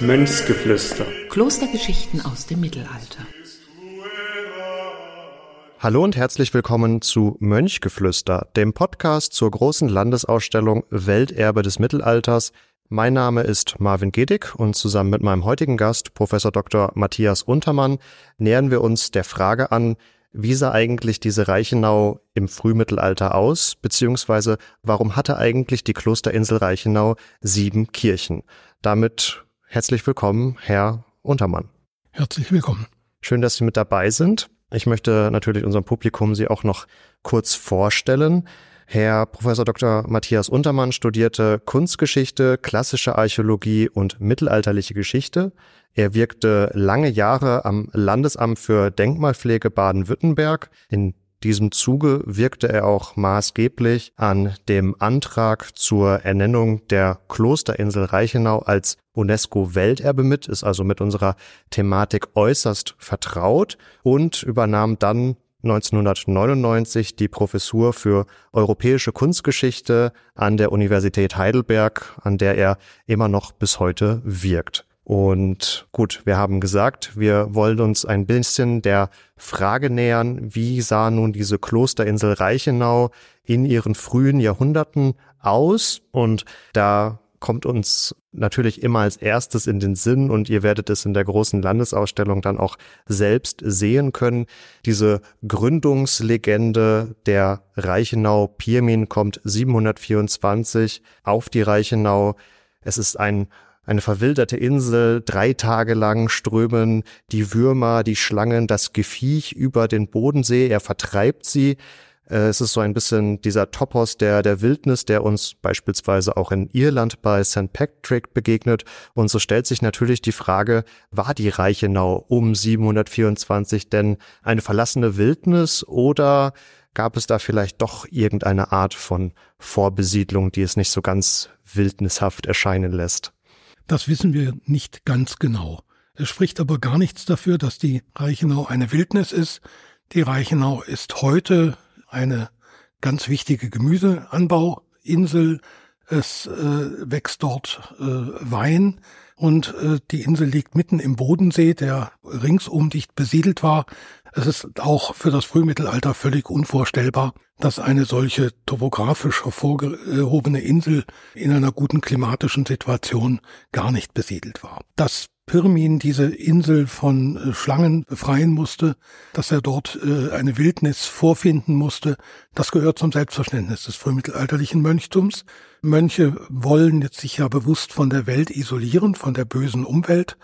Mönchsgeflüster. Klostergeschichten aus dem Mittelalter. Hallo und herzlich willkommen zu Mönchgeflüster, dem Podcast zur großen Landesausstellung Welterbe des Mittelalters. Mein Name ist Marvin Gedig und zusammen mit meinem heutigen Gast, Professor Dr. Matthias Untermann, nähern wir uns der Frage an, wie sah eigentlich diese Reichenau im Frühmittelalter aus, beziehungsweise warum hatte eigentlich die Klosterinsel Reichenau sieben Kirchen? Damit herzlich willkommen, Herr Untermann. Herzlich willkommen. Schön, dass Sie mit dabei sind. Ich möchte natürlich unserem Publikum Sie auch noch kurz vorstellen. Herr Professor Dr. Matthias Untermann studierte Kunstgeschichte, klassische Archäologie und mittelalterliche Geschichte. Er wirkte lange Jahre am Landesamt für Denkmalpflege Baden-Württemberg. In diesem Zuge wirkte er auch maßgeblich an dem Antrag zur Ernennung der Klosterinsel Reichenau als UNESCO-Welterbe mit, ist also mit unserer Thematik äußerst vertraut und übernahm dann 1999 die Professur für europäische Kunstgeschichte an der Universität Heidelberg, an der er immer noch bis heute wirkt. Und gut, wir haben gesagt, wir wollen uns ein bisschen der Frage nähern, wie sah nun diese Klosterinsel Reichenau in ihren frühen Jahrhunderten aus? Und da kommt uns natürlich immer als erstes in den Sinn und ihr werdet es in der großen Landesausstellung dann auch selbst sehen können. Diese Gründungslegende der Reichenau Pirmin kommt 724 auf die Reichenau. Es ist ein eine verwilderte Insel, drei Tage lang strömen die Würmer, die Schlangen, das Gefiech über den Bodensee, er vertreibt sie. Äh, es ist so ein bisschen dieser Topos der, der Wildnis, der uns beispielsweise auch in Irland bei St. Patrick begegnet. Und so stellt sich natürlich die Frage, war die Reichenau um 724 denn eine verlassene Wildnis oder gab es da vielleicht doch irgendeine Art von Vorbesiedlung, die es nicht so ganz wildnishaft erscheinen lässt? Das wissen wir nicht ganz genau. Es spricht aber gar nichts dafür, dass die Reichenau eine Wildnis ist. Die Reichenau ist heute eine ganz wichtige Gemüseanbauinsel. Es äh, wächst dort äh, Wein und äh, die Insel liegt mitten im Bodensee, der ringsum dicht besiedelt war. Es ist auch für das Frühmittelalter völlig unvorstellbar, dass eine solche topografisch hervorgehobene Insel in einer guten klimatischen Situation gar nicht besiedelt war. Das Pirmin diese Insel von äh, Schlangen befreien musste, dass er dort äh, eine Wildnis vorfinden musste, das gehört zum Selbstverständnis des frühmittelalterlichen Mönchtums. Mönche wollen jetzt sich ja bewusst von der Welt isolieren, von der bösen Umwelt.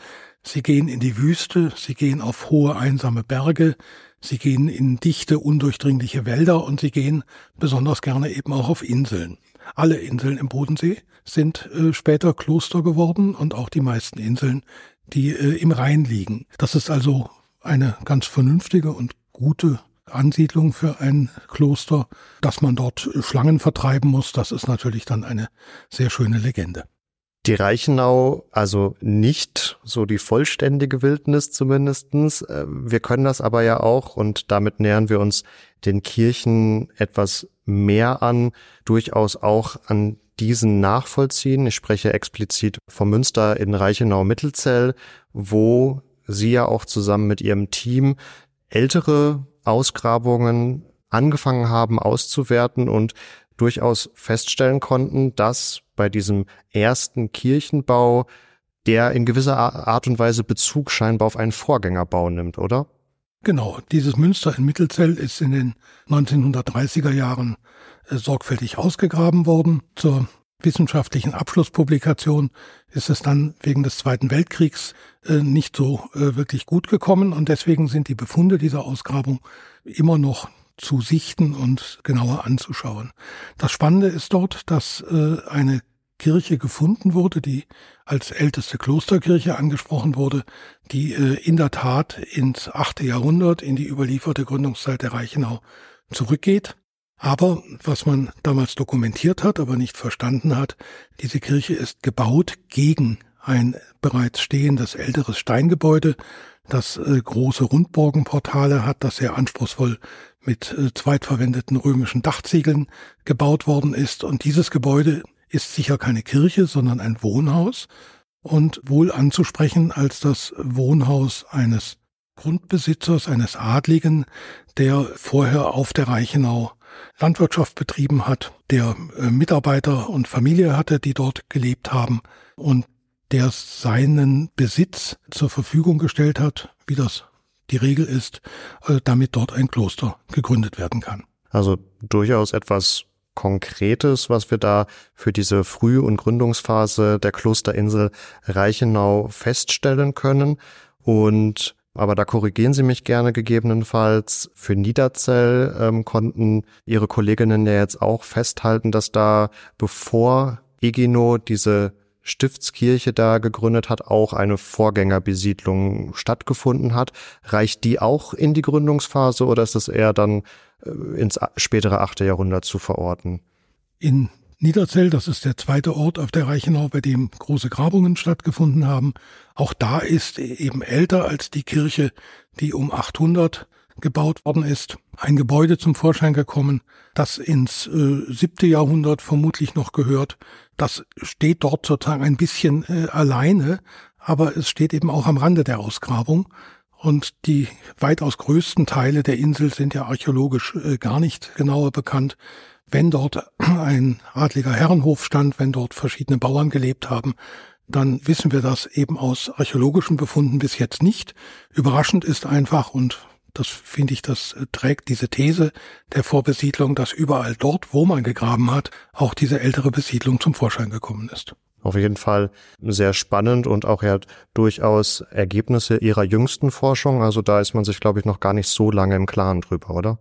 Sie gehen in die Wüste, sie gehen auf hohe einsame Berge, sie gehen in dichte, undurchdringliche Wälder und sie gehen besonders gerne eben auch auf Inseln. Alle Inseln im Bodensee sind äh, später Kloster geworden und auch die meisten Inseln die äh, im Rhein liegen. Das ist also eine ganz vernünftige und gute Ansiedlung für ein Kloster. Dass man dort Schlangen vertreiben muss, das ist natürlich dann eine sehr schöne Legende. Die Reichenau, also nicht so die vollständige Wildnis zumindestens. Äh, wir können das aber ja auch, und damit nähern wir uns den Kirchen etwas mehr an, durchaus auch an diesen nachvollziehen. Ich spreche explizit vom Münster in Reichenau-Mittelzell, wo Sie ja auch zusammen mit Ihrem Team ältere Ausgrabungen angefangen haben auszuwerten und durchaus feststellen konnten, dass bei diesem ersten Kirchenbau der in gewisser Art und Weise Bezug scheinbar auf einen Vorgängerbau nimmt, oder? Genau, dieses Münster in Mittelzell ist in den 1930er Jahren äh, sorgfältig ausgegraben worden. Zur wissenschaftlichen Abschlusspublikation ist es dann wegen des Zweiten Weltkriegs äh, nicht so äh, wirklich gut gekommen und deswegen sind die Befunde dieser Ausgrabung immer noch zu sichten und genauer anzuschauen. Das Spannende ist dort, dass eine Kirche gefunden wurde, die als älteste Klosterkirche angesprochen wurde, die in der Tat ins achte Jahrhundert, in die überlieferte Gründungszeit der Reichenau zurückgeht. Aber was man damals dokumentiert hat, aber nicht verstanden hat, diese Kirche ist gebaut gegen ein bereits stehendes älteres Steingebäude, das äh, große Rundborgenportale hat, das sehr anspruchsvoll mit äh, zweitverwendeten römischen Dachziegeln gebaut worden ist. Und dieses Gebäude ist sicher keine Kirche, sondern ein Wohnhaus und wohl anzusprechen als das Wohnhaus eines Grundbesitzers, eines Adligen, der vorher auf der Reichenau Landwirtschaft betrieben hat, der äh, Mitarbeiter und Familie hatte, die dort gelebt haben und der seinen Besitz zur Verfügung gestellt hat, wie das die Regel ist, äh, damit dort ein Kloster gegründet werden kann. Also durchaus etwas Konkretes, was wir da für diese Früh- und Gründungsphase der Klosterinsel Reichenau feststellen können. Und aber da korrigieren Sie mich gerne gegebenenfalls. Für Niederzell ähm, konnten Ihre Kolleginnen ja jetzt auch festhalten, dass da bevor Egino diese Stiftskirche da gegründet hat, auch eine Vorgängerbesiedlung stattgefunden hat. Reicht die auch in die Gründungsphase oder ist es eher dann ins spätere achte Jahrhundert zu verorten? In Niederzell, das ist der zweite Ort auf der Reichenau, bei dem große Grabungen stattgefunden haben. Auch da ist eben älter als die Kirche, die um 800 gebaut worden ist, ein Gebäude zum Vorschein gekommen, das ins äh, siebte Jahrhundert vermutlich noch gehört. Das steht dort sozusagen ein bisschen äh, alleine, aber es steht eben auch am Rande der Ausgrabung. Und die weitaus größten Teile der Insel sind ja archäologisch äh, gar nicht genauer bekannt. Wenn dort ein adliger Herrenhof stand, wenn dort verschiedene Bauern gelebt haben, dann wissen wir das eben aus archäologischen Befunden bis jetzt nicht. Überraschend ist einfach, und das finde ich, das trägt diese These der Vorbesiedlung, dass überall dort, wo man gegraben hat, auch diese ältere Besiedlung zum Vorschein gekommen ist. Auf jeden Fall sehr spannend und auch ja durchaus Ergebnisse ihrer jüngsten Forschung. Also da ist man sich, glaube ich, noch gar nicht so lange im Klaren drüber, oder?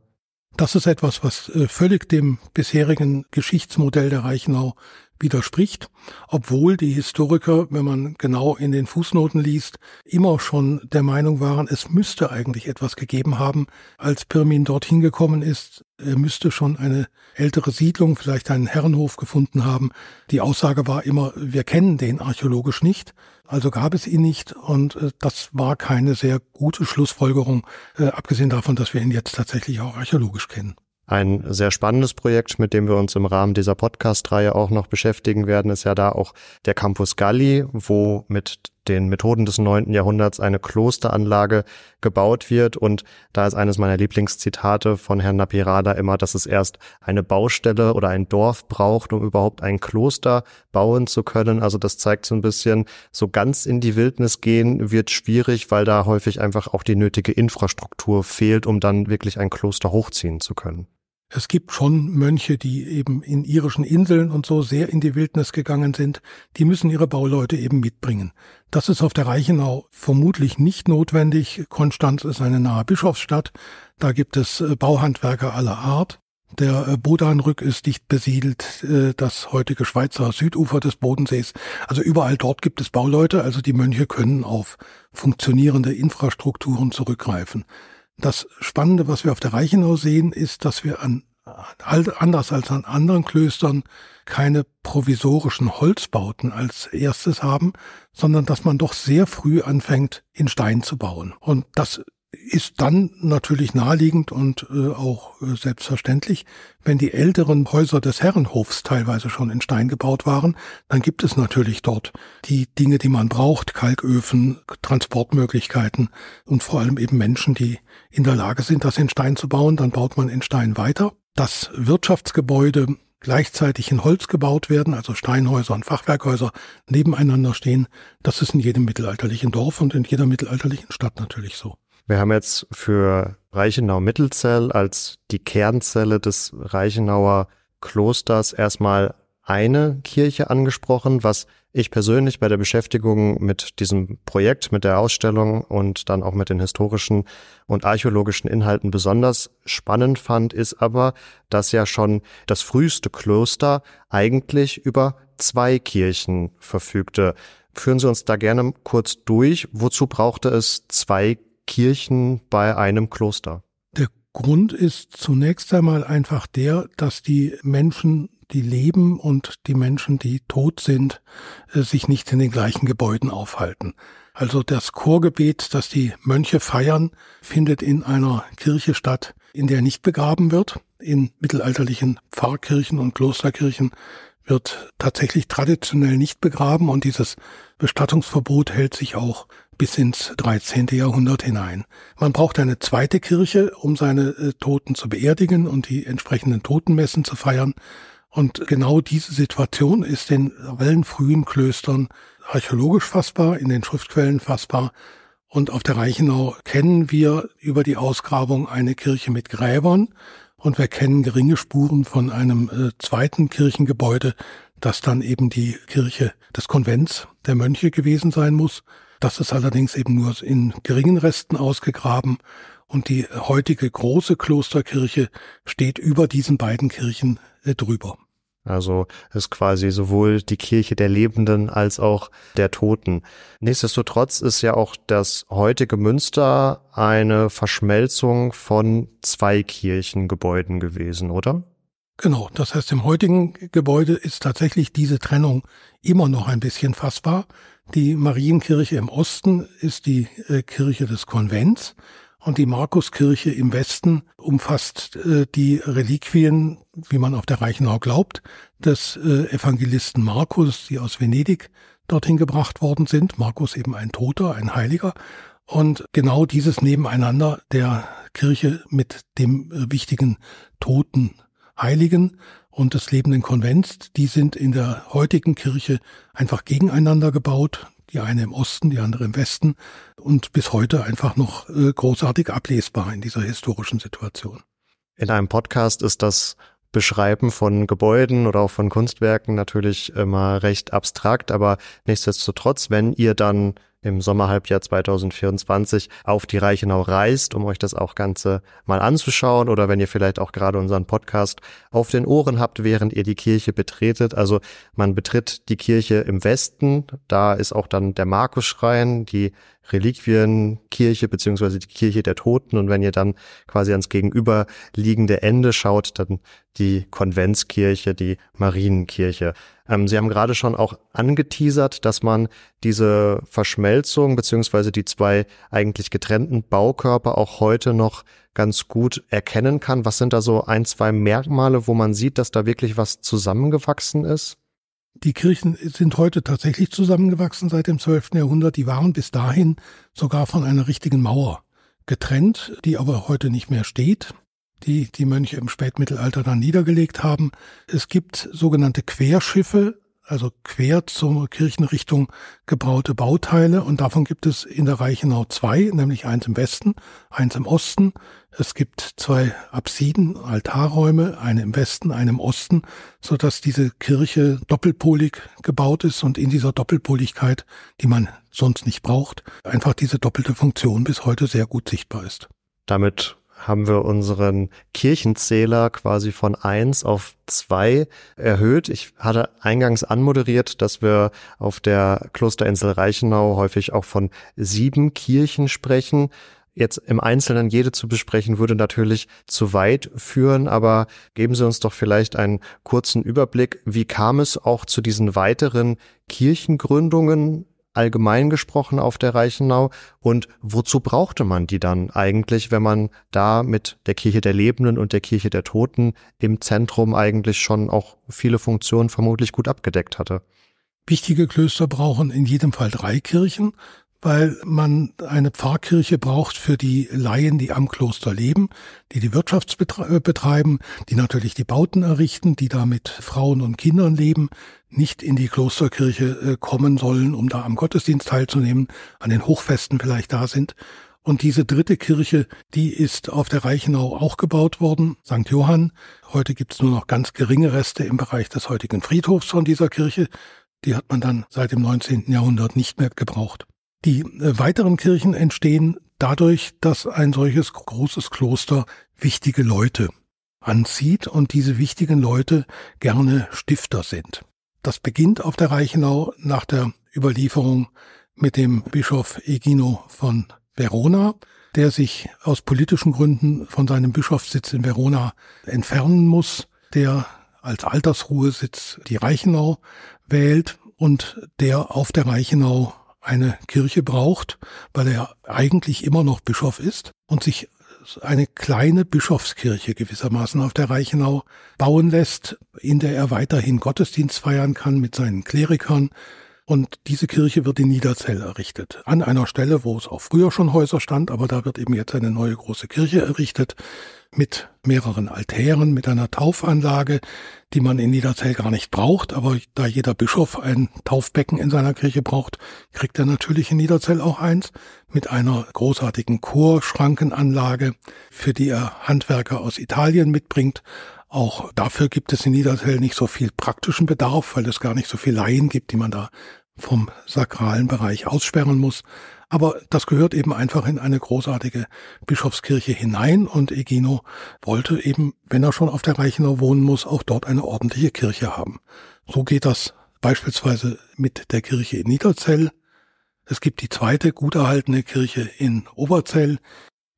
Das ist etwas, was äh, völlig dem bisherigen Geschichtsmodell der Reichenau widerspricht, obwohl die Historiker, wenn man genau in den Fußnoten liest, immer schon der Meinung waren, es müsste eigentlich etwas gegeben haben, als Pirmin dorthin gekommen ist. Er müsste schon eine ältere Siedlung, vielleicht einen Herrenhof gefunden haben. Die Aussage war immer, wir kennen den archäologisch nicht, also gab es ihn nicht und äh, das war keine sehr gute Schlussfolgerung, äh, abgesehen davon, dass wir ihn jetzt tatsächlich auch archäologisch kennen. Ein sehr spannendes Projekt, mit dem wir uns im Rahmen dieser Podcast-Reihe auch noch beschäftigen werden, ist ja da auch der Campus Galli, wo mit den Methoden des neunten Jahrhunderts eine Klosteranlage gebaut wird. Und da ist eines meiner Lieblingszitate von Herrn Napirada immer, dass es erst eine Baustelle oder ein Dorf braucht, um überhaupt ein Kloster bauen zu können. Also das zeigt so ein bisschen, so ganz in die Wildnis gehen wird schwierig, weil da häufig einfach auch die nötige Infrastruktur fehlt, um dann wirklich ein Kloster hochziehen zu können. Es gibt schon Mönche, die eben in irischen Inseln und so sehr in die Wildnis gegangen sind. Die müssen ihre Bauleute eben mitbringen. Das ist auf der Reichenau vermutlich nicht notwendig. Konstanz ist eine nahe Bischofsstadt. Da gibt es äh, Bauhandwerker aller Art. Der äh, Bodanrück ist dicht besiedelt, äh, das heutige Schweizer Südufer des Bodensees. Also überall dort gibt es Bauleute, also die Mönche können auf funktionierende Infrastrukturen zurückgreifen. Das Spannende, was wir auf der Reichenau sehen, ist, dass wir an, anders als an anderen Klöstern keine provisorischen Holzbauten als erstes haben, sondern dass man doch sehr früh anfängt, in Stein zu bauen. Und das ist dann natürlich naheliegend und äh, auch äh, selbstverständlich, wenn die älteren Häuser des Herrenhofs teilweise schon in Stein gebaut waren, dann gibt es natürlich dort die Dinge, die man braucht, Kalköfen, Transportmöglichkeiten und vor allem eben Menschen, die in der Lage sind, das in Stein zu bauen, dann baut man in Stein weiter. Das Wirtschaftsgebäude gleichzeitig in Holz gebaut werden, also Steinhäuser und Fachwerkhäuser nebeneinander stehen, das ist in jedem mittelalterlichen Dorf und in jeder mittelalterlichen Stadt natürlich so. Wir haben jetzt für Reichenau-Mittelzell als die Kernzelle des Reichenauer Klosters erstmal eine Kirche angesprochen, was ich persönlich bei der Beschäftigung mit diesem Projekt, mit der Ausstellung und dann auch mit den historischen und archäologischen Inhalten besonders spannend fand, ist aber, dass ja schon das früheste Kloster eigentlich über zwei Kirchen verfügte. Führen Sie uns da gerne kurz durch. Wozu brauchte es zwei Kirchen bei einem Kloster? Der Grund ist zunächst einmal einfach der, dass die Menschen die leben und die Menschen, die tot sind, äh, sich nicht in den gleichen Gebäuden aufhalten. Also das Chorgebet, das die Mönche feiern, findet in einer Kirche statt, in der nicht begraben wird. In mittelalterlichen Pfarrkirchen und Klosterkirchen wird tatsächlich traditionell nicht begraben und dieses Bestattungsverbot hält sich auch bis ins 13. Jahrhundert hinein. Man braucht eine zweite Kirche, um seine äh, Toten zu beerdigen und die entsprechenden Totenmessen zu feiern. Und genau diese Situation ist in allen frühen Klöstern archäologisch fassbar, in den Schriftquellen fassbar. Und auf der Reichenau kennen wir über die Ausgrabung eine Kirche mit Gräbern und wir kennen geringe Spuren von einem äh, zweiten Kirchengebäude, das dann eben die Kirche des Konvents der Mönche gewesen sein muss. Das ist allerdings eben nur in geringen Resten ausgegraben und die heutige große Klosterkirche steht über diesen beiden Kirchen äh, drüber. Also ist quasi sowohl die Kirche der Lebenden als auch der Toten. Nichtsdestotrotz ist ja auch das heutige Münster eine Verschmelzung von zwei Kirchengebäuden gewesen, oder? Genau, das heißt, im heutigen Gebäude ist tatsächlich diese Trennung immer noch ein bisschen fassbar. Die Marienkirche im Osten ist die äh, Kirche des Konvents und die Markuskirche im Westen umfasst äh, die Reliquien, wie man auf der Reichenau glaubt, des äh, Evangelisten Markus, die aus Venedig dorthin gebracht worden sind. Markus eben ein Toter, ein Heiliger. Und genau dieses Nebeneinander der Kirche mit dem äh, wichtigen Toten Heiligen und des lebenden Konvents, die sind in der heutigen Kirche einfach gegeneinander gebaut. Die eine im Osten, die andere im Westen und bis heute einfach noch äh, großartig ablesbar in dieser historischen Situation. In einem Podcast ist das Beschreiben von Gebäuden oder auch von Kunstwerken natürlich immer recht abstrakt, aber nichtsdestotrotz, wenn ihr dann im Sommerhalbjahr 2024 auf die Reichenau reist, um euch das auch Ganze mal anzuschauen oder wenn ihr vielleicht auch gerade unseren Podcast auf den Ohren habt, während ihr die Kirche betretet. Also man betritt die Kirche im Westen, da ist auch dann der Markusschrein, die Reliquienkirche beziehungsweise die Kirche der Toten und wenn ihr dann quasi ans gegenüberliegende Ende schaut, dann die Konventskirche, die Marienkirche. Ähm, Sie haben gerade schon auch angeteasert, dass man diese Verschmelzung beziehungsweise die zwei eigentlich getrennten Baukörper auch heute noch ganz gut erkennen kann. Was sind da so ein, zwei Merkmale, wo man sieht, dass da wirklich was zusammengewachsen ist? Die Kirchen sind heute tatsächlich zusammengewachsen seit dem 12. Jahrhundert. Die waren bis dahin sogar von einer richtigen Mauer getrennt, die aber heute nicht mehr steht die die Mönche im Spätmittelalter dann niedergelegt haben. Es gibt sogenannte Querschiffe, also quer zur Kirchenrichtung gebraute Bauteile und davon gibt es in der Reichenau zwei, nämlich eins im Westen, eins im Osten. Es gibt zwei Apsiden, Altarräume, eine im Westen, eine im Osten, so dass diese Kirche doppelpolig gebaut ist und in dieser Doppelpoligkeit, die man sonst nicht braucht, einfach diese doppelte Funktion bis heute sehr gut sichtbar ist. Damit haben wir unseren Kirchenzähler quasi von eins auf zwei erhöht. Ich hatte eingangs anmoderiert, dass wir auf der Klosterinsel Reichenau häufig auch von sieben Kirchen sprechen. Jetzt im Einzelnen jede zu besprechen, würde natürlich zu weit führen, aber geben Sie uns doch vielleicht einen kurzen Überblick. Wie kam es auch zu diesen weiteren Kirchengründungen allgemein gesprochen auf der Reichenau und wozu brauchte man die dann eigentlich, wenn man da mit der Kirche der Lebenden und der Kirche der Toten im Zentrum eigentlich schon auch viele Funktionen vermutlich gut abgedeckt hatte? Wichtige Klöster brauchen in jedem Fall drei Kirchen weil man eine Pfarrkirche braucht für die Laien, die am Kloster leben, die die Wirtschaft äh, betreiben, die natürlich die Bauten errichten, die da mit Frauen und Kindern leben, nicht in die Klosterkirche äh, kommen sollen, um da am Gottesdienst teilzunehmen, an den Hochfesten vielleicht da sind. Und diese dritte Kirche, die ist auf der Reichenau auch gebaut worden, St. Johann. Heute gibt es nur noch ganz geringe Reste im Bereich des heutigen Friedhofs von dieser Kirche. Die hat man dann seit dem 19. Jahrhundert nicht mehr gebraucht. Die äh, weiteren Kirchen entstehen dadurch, dass ein solches großes Kloster wichtige Leute anzieht und diese wichtigen Leute gerne Stifter sind. Das beginnt auf der Reichenau nach der Überlieferung mit dem Bischof Egino von Verona, der sich aus politischen Gründen von seinem Bischofssitz in Verona entfernen muss, der als Altersruhesitz die Reichenau wählt und der auf der Reichenau eine Kirche braucht, weil er eigentlich immer noch Bischof ist und sich eine kleine Bischofskirche gewissermaßen auf der Reichenau bauen lässt, in der er weiterhin Gottesdienst feiern kann mit seinen Klerikern. Und diese Kirche wird in Niederzell errichtet. An einer Stelle, wo es auch früher schon Häuser stand, aber da wird eben jetzt eine neue große Kirche errichtet mit mehreren Altären, mit einer Taufanlage, die man in Niederzell gar nicht braucht. Aber da jeder Bischof ein Taufbecken in seiner Kirche braucht, kriegt er natürlich in Niederzell auch eins mit einer großartigen Chorschrankenanlage, für die er Handwerker aus Italien mitbringt. Auch dafür gibt es in Niederzell nicht so viel praktischen Bedarf, weil es gar nicht so viel Laien gibt, die man da vom sakralen Bereich aussperren muss. Aber das gehört eben einfach in eine großartige Bischofskirche hinein und Egino wollte eben, wenn er schon auf der Reichenau wohnen muss, auch dort eine ordentliche Kirche haben. So geht das beispielsweise mit der Kirche in Niederzell. Es gibt die zweite gut erhaltene Kirche in Oberzell,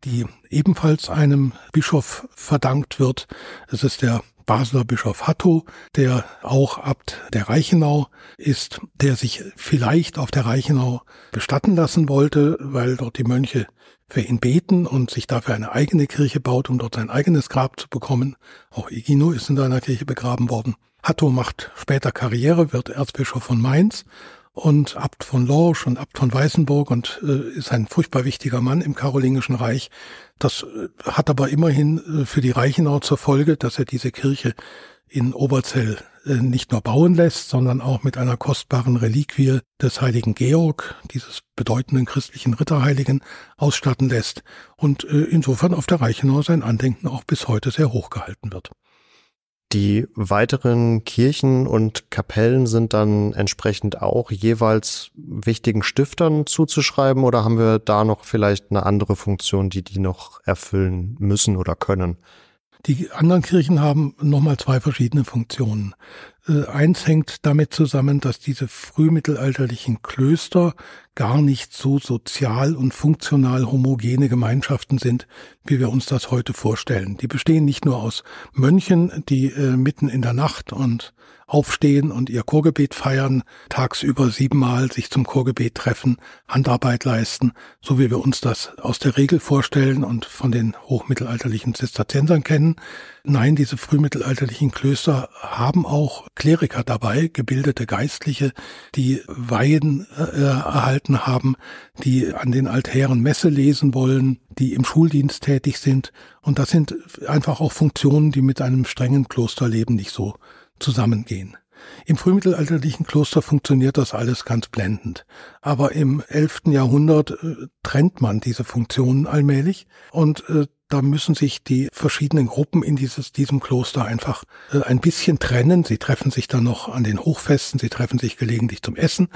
die ebenfalls einem Bischof verdankt wird. Es ist der Basler Bischof Hatto, der auch Abt der Reichenau ist, der sich vielleicht auf der Reichenau bestatten lassen wollte, weil dort die Mönche für ihn beten und sich dafür eine eigene Kirche baut, um dort sein eigenes Grab zu bekommen. Auch Igino ist in seiner Kirche begraben worden. Hatto macht später Karriere, wird Erzbischof von Mainz und Abt von Lorsch und Abt von Weißenburg und äh, ist ein furchtbar wichtiger Mann im Karolingischen Reich. Das äh, hat aber immerhin äh, für die Reichenau zur Folge, dass er diese Kirche in Oberzell äh, nicht nur bauen lässt, sondern auch mit einer kostbaren Reliquie des heiligen Georg, dieses bedeutenden christlichen Ritterheiligen, ausstatten lässt und insofern auf der Reichenau sein Andenken auch bis heute sehr hoch gehalten wird. Die weiteren Kirchen und Kapellen sind dann entsprechend auch jeweils wichtigen Stiftern zuzuschreiben oder haben wir da noch vielleicht eine andere Funktion, die die noch erfüllen müssen oder können? Die anderen Kirchen haben nochmal zwei verschiedene Funktionen. Äh, eins hängt damit zusammen, dass diese frühmittelalterlichen Klöster gar nicht so sozial und funktional homogene Gemeinschaften sind, wie wir uns das heute vorstellen. Die bestehen nicht nur aus Mönchen, die äh, mitten in der Nacht und aufstehen und ihr Chorgebet feiern, tagsüber siebenmal sich zum Chorgebet treffen, Handarbeit leisten, so wie wir uns das aus der Regel vorstellen und von den hochmittelalterlichen Zisterziensern kennen. Nein, diese frühmittelalterlichen Klöster haben auch Kleriker dabei, gebildete Geistliche, die Weihen äh, erhalten haben, die an den Altären Messe lesen wollen, die im Schuldienst tätig sind. Und das sind einfach auch Funktionen, die mit einem strengen Klosterleben nicht so zusammengehen. Im frühmittelalterlichen Kloster funktioniert das alles ganz blendend. Aber im 11. Jahrhundert äh, trennt man diese Funktionen allmählich und äh, da müssen sich die verschiedenen Gruppen in dieses, diesem Kloster einfach äh, ein bisschen trennen. Sie treffen sich dann noch an den Hochfesten, sie treffen sich gelegentlich zum Essen.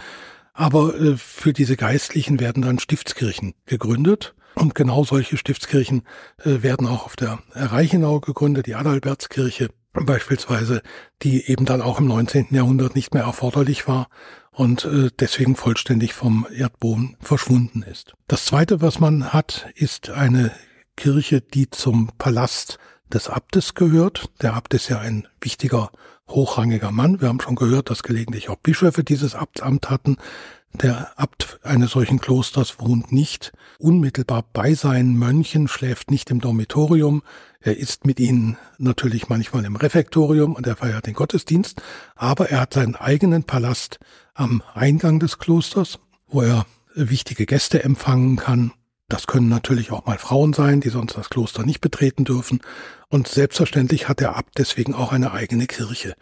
Aber äh, für diese Geistlichen werden dann Stiftskirchen gegründet. Und genau solche Stiftskirchen äh, werden auch auf der Reichenau gegründet, die Adalbertskirche beispielsweise, die eben dann auch im 19. Jahrhundert nicht mehr erforderlich war und äh, deswegen vollständig vom Erdboden verschwunden ist. Das Zweite, was man hat, ist eine Kirche, die zum Palast des Abtes gehört. Der Abt ist ja ein wichtiger, hochrangiger Mann. Wir haben schon gehört, dass gelegentlich auch Bischöfe dieses Abtsamt hatten. Der Abt eines solchen Klosters wohnt nicht unmittelbar bei seinen Mönchen, schläft nicht im Dormitorium. Er ist mit ihnen natürlich manchmal im Refektorium und er feiert den Gottesdienst, aber er hat seinen eigenen Palast am Eingang des Klosters, wo er wichtige Gäste empfangen kann. Das können natürlich auch mal Frauen sein, die sonst das Kloster nicht betreten dürfen. Und selbstverständlich hat der Abt deswegen auch eine eigene Kirche.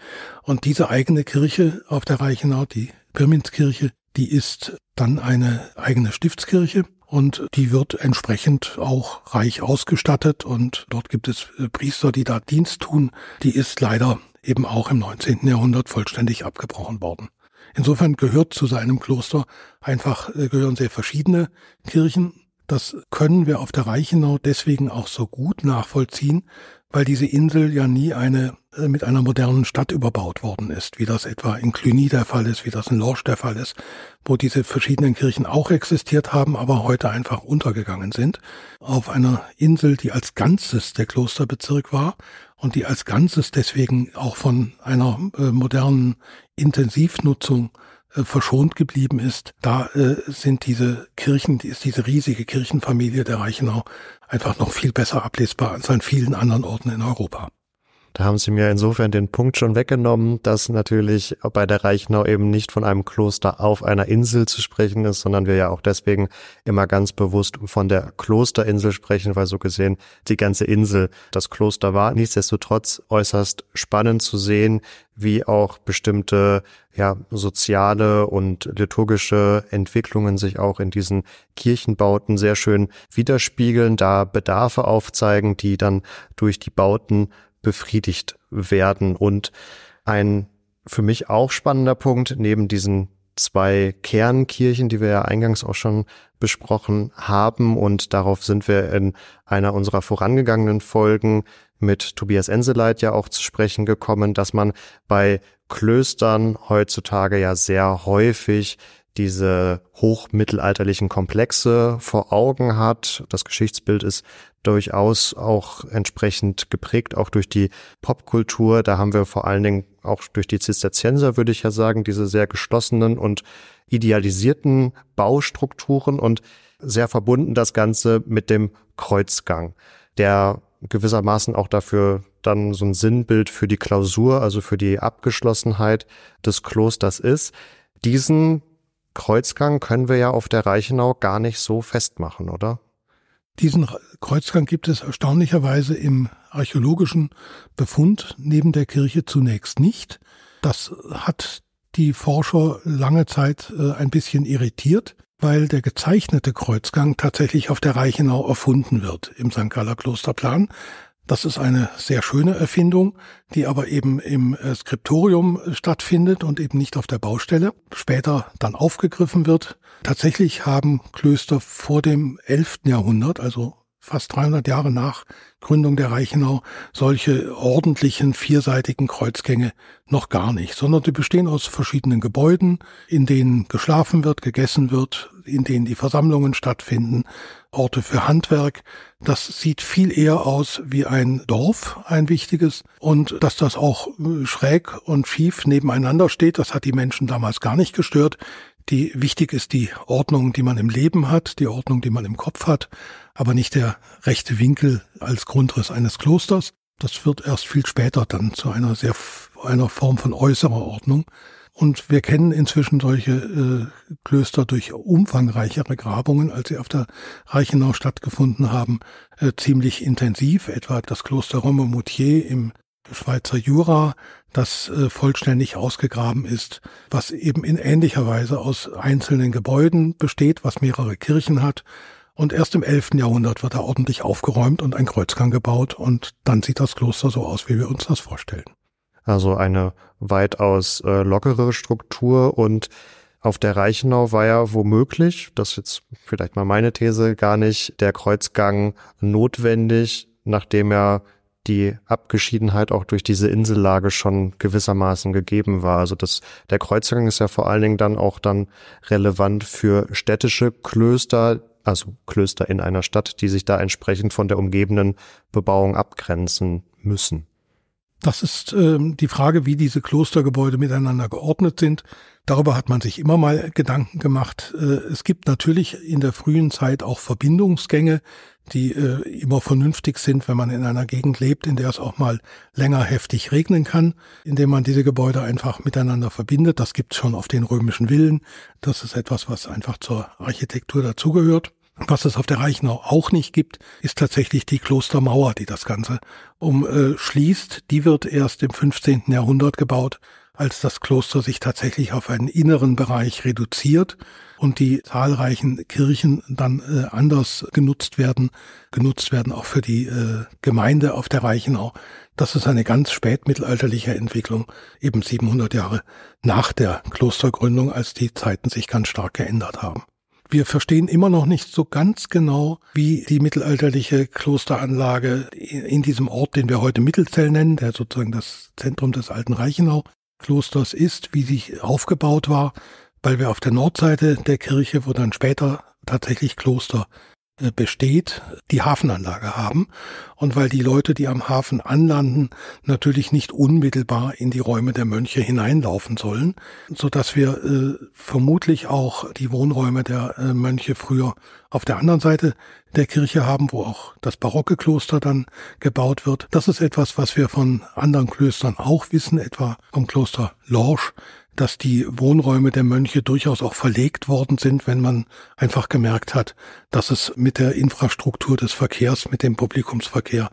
Und diese eigene Kirche auf der Reichenau, die Pirminskirche, die ist dann eine eigene Stiftskirche und die wird entsprechend auch reich ausgestattet und dort gibt es äh, Priester, die da Dienst tun. Die ist leider eben auch im 19. Jahrhundert vollständig abgebrochen worden. Insofern gehört zu seinem Kloster einfach, äh, gehören sehr verschiedene Kirchen. Das können wir auf der Reichenau deswegen auch so gut nachvollziehen, weil diese Insel ja nie eine äh, mit einer modernen Stadt überbaut worden ist, wie das etwa in Cluny der Fall ist, wie das in Lorsch der Fall ist, wo diese verschiedenen Kirchen auch existiert haben, aber heute einfach untergegangen sind. Auf einer Insel, die als Ganzes der Klosterbezirk war und die als Ganzes deswegen auch von einer äh, modernen Intensivnutzung verschont geblieben ist. Da äh, sind diese Kirchen, ist diese riesige Kirchenfamilie der Reichenau einfach noch viel besser ablesbar als an vielen anderen Orten in Europa. Da haben Sie mir insofern den Punkt schon weggenommen, dass natürlich bei der Reichenau eben nicht von einem Kloster auf einer Insel zu sprechen ist, sondern wir ja auch deswegen immer ganz bewusst von der Klosterinsel sprechen, weil so gesehen die ganze Insel das Kloster war. Nichtsdestotrotz äußerst spannend zu sehen, wie auch bestimmte ja, soziale und liturgische Entwicklungen sich auch in diesen Kirchenbauten sehr schön widerspiegeln, da Bedarfe aufzeigen, die dann durch die Bauten befriedigt werden. Und ein für mich auch spannender Punkt neben diesen zwei Kernkirchen, die wir ja eingangs auch schon besprochen haben. Und darauf sind wir in einer unserer vorangegangenen Folgen mit Tobias Enseleit ja auch zu sprechen gekommen, dass man bei Klöstern heutzutage ja sehr häufig diese hochmittelalterlichen Komplexe vor Augen hat. Das Geschichtsbild ist durchaus auch entsprechend geprägt, auch durch die Popkultur. Da haben wir vor allen Dingen auch durch die Zisterzienser, würde ich ja sagen, diese sehr geschlossenen und idealisierten Baustrukturen und sehr verbunden das Ganze mit dem Kreuzgang, der gewissermaßen auch dafür dann so ein Sinnbild für die Klausur, also für die Abgeschlossenheit des Klosters ist. Diesen Kreuzgang können wir ja auf der Reichenau gar nicht so festmachen, oder? Diesen Kreuzgang gibt es erstaunlicherweise im archäologischen Befund neben der Kirche zunächst nicht. Das hat die Forscher lange Zeit äh, ein bisschen irritiert, weil der gezeichnete Kreuzgang tatsächlich auf der Reichenau erfunden wird im St. Galler Klosterplan. Das ist eine sehr schöne Erfindung, die aber eben im äh, Skriptorium stattfindet und eben nicht auf der Baustelle, später dann aufgegriffen wird. Tatsächlich haben Klöster vor dem 11. Jahrhundert, also fast 300 Jahre nach Gründung der Reichenau, solche ordentlichen vierseitigen Kreuzgänge noch gar nicht, sondern die bestehen aus verschiedenen Gebäuden, in denen geschlafen wird, gegessen wird, in denen die Versammlungen stattfinden, Orte für Handwerk. Das sieht viel eher aus wie ein Dorf, ein wichtiges. Und dass das auch äh, schräg und schief nebeneinander steht, das hat die Menschen damals gar nicht gestört. Die wichtig ist die Ordnung, die man im Leben hat, die Ordnung, die man im Kopf hat, aber nicht der rechte Winkel als Grundriss eines Klosters. Das wird erst viel später dann zu einer sehr einer Form von äußerer Ordnung. Und wir kennen inzwischen solche äh, Klöster durch umfangreichere Grabungen, als sie auf der Reichenau stattgefunden haben, äh, ziemlich intensiv. Etwa das Kloster Romamoutier im Schweizer Jura, das äh, vollständig ausgegraben ist, was eben in ähnlicher Weise aus einzelnen Gebäuden besteht, was mehrere Kirchen hat. Und erst im 11. Jahrhundert wird er ordentlich aufgeräumt und ein Kreuzgang gebaut und dann sieht das Kloster so aus, wie wir uns das vorstellen. Also eine weitaus äh, lockerere Struktur und auf der Reichenau war ja womöglich, das ist jetzt vielleicht mal meine These, gar nicht der Kreuzgang notwendig, nachdem er die Abgeschiedenheit auch durch diese Insellage schon gewissermaßen gegeben war. Also das, der Kreuzgang ist ja vor allen Dingen dann auch dann relevant für städtische Klöster, also Klöster in einer Stadt, die sich da entsprechend von der umgebenden Bebauung abgrenzen müssen. Das ist ähm, die Frage, wie diese Klostergebäude miteinander geordnet sind. Darüber hat man sich immer mal Gedanken gemacht. Äh, es gibt natürlich in der frühen Zeit auch Verbindungsgänge, die äh, immer vernünftig sind, wenn man in einer Gegend lebt, in der es auch mal länger heftig regnen kann, indem man diese Gebäude einfach miteinander verbindet. Das gibt es schon auf den römischen Villen. Das ist etwas, was einfach zur Architektur dazugehört. Was es auf der Reichenau auch nicht gibt, ist tatsächlich die Klostermauer, die das Ganze umschließt. Die wird erst im 15. Jahrhundert gebaut, als das Kloster sich tatsächlich auf einen inneren Bereich reduziert und die zahlreichen Kirchen dann äh, anders genutzt werden, genutzt werden auch für die äh, Gemeinde auf der Reichenau. Das ist eine ganz spätmittelalterliche Entwicklung, eben 700 Jahre nach der Klostergründung, als die Zeiten sich ganz stark geändert haben. Wir verstehen immer noch nicht so ganz genau, wie die mittelalterliche Klosteranlage in diesem Ort, den wir heute Mittelzell nennen, der sozusagen das Zentrum des alten Reichenau Klosters ist, wie sie aufgebaut war, weil wir auf der Nordseite der Kirche, wo dann später tatsächlich Kloster besteht, die Hafenanlage haben und weil die Leute, die am Hafen anlanden, natürlich nicht unmittelbar in die Räume der Mönche hineinlaufen sollen, so dass wir äh, vermutlich auch die Wohnräume der äh, Mönche früher auf der anderen Seite der Kirche haben, wo auch das barocke Kloster dann gebaut wird. Das ist etwas, was wir von anderen Klöstern auch wissen, etwa vom Kloster Lorsch, dass die Wohnräume der Mönche durchaus auch verlegt worden sind, wenn man einfach gemerkt hat, dass es mit der Infrastruktur des Verkehrs, mit dem Publikumsverkehr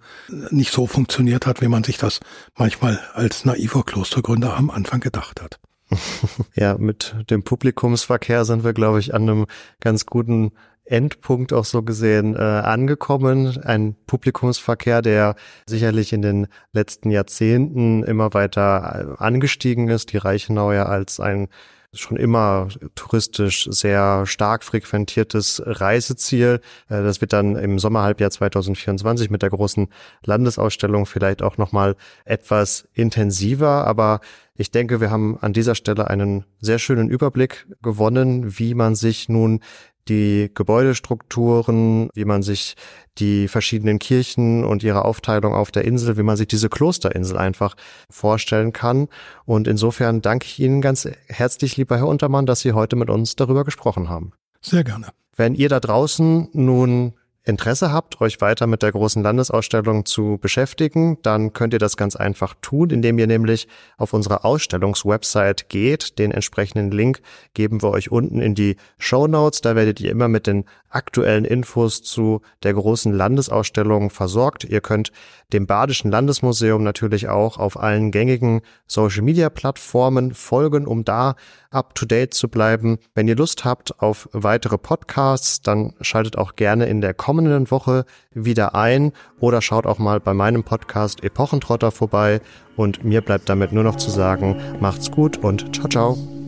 nicht so funktioniert hat, wie man sich das manchmal als naiver Klostergründer am Anfang gedacht hat. Ja, mit dem Publikumsverkehr sind wir, glaube ich, an einem ganz guten Endpunkt auch so gesehen äh, angekommen. Ein Publikumsverkehr, der sicherlich in den letzten Jahrzehnten immer weiter äh, angestiegen ist. Die Reichenau ja als ein schon immer touristisch sehr stark frequentiertes Reiseziel. Äh, das wird dann im Sommerhalbjahr 2024 mit der großen Landesausstellung vielleicht auch nochmal etwas intensiver. Aber ich denke, wir haben an dieser Stelle einen sehr schönen Überblick gewonnen, wie man sich nun die Gebäudestrukturen, wie man sich die verschiedenen Kirchen und ihre Aufteilung auf der Insel, wie man sich diese Klosterinsel einfach vorstellen kann. Und insofern danke ich Ihnen ganz herzlich, lieber Herr Untermann, dass Sie heute mit uns darüber gesprochen haben. Sehr gerne. Wenn ihr da draußen nun Interesse habt, euch weiter mit der großen Landesausstellung zu beschäftigen, dann könnt ihr das ganz einfach tun, indem ihr nämlich auf unsere Ausstellungswebsite geht. Den entsprechenden Link geben wir euch unten in die Show Notes. Da werdet ihr immer mit den aktuellen Infos zu der großen Landesausstellung versorgt. Ihr könnt dem Badischen Landesmuseum natürlich auch auf allen gängigen Social Media Plattformen folgen, um da up to date zu bleiben. Wenn ihr Lust habt auf weitere Podcasts, dann schaltet auch gerne in der kommenden Woche wieder ein oder schaut auch mal bei meinem Podcast Epochentrotter vorbei. Und mir bleibt damit nur noch zu sagen, macht's gut und ciao, ciao.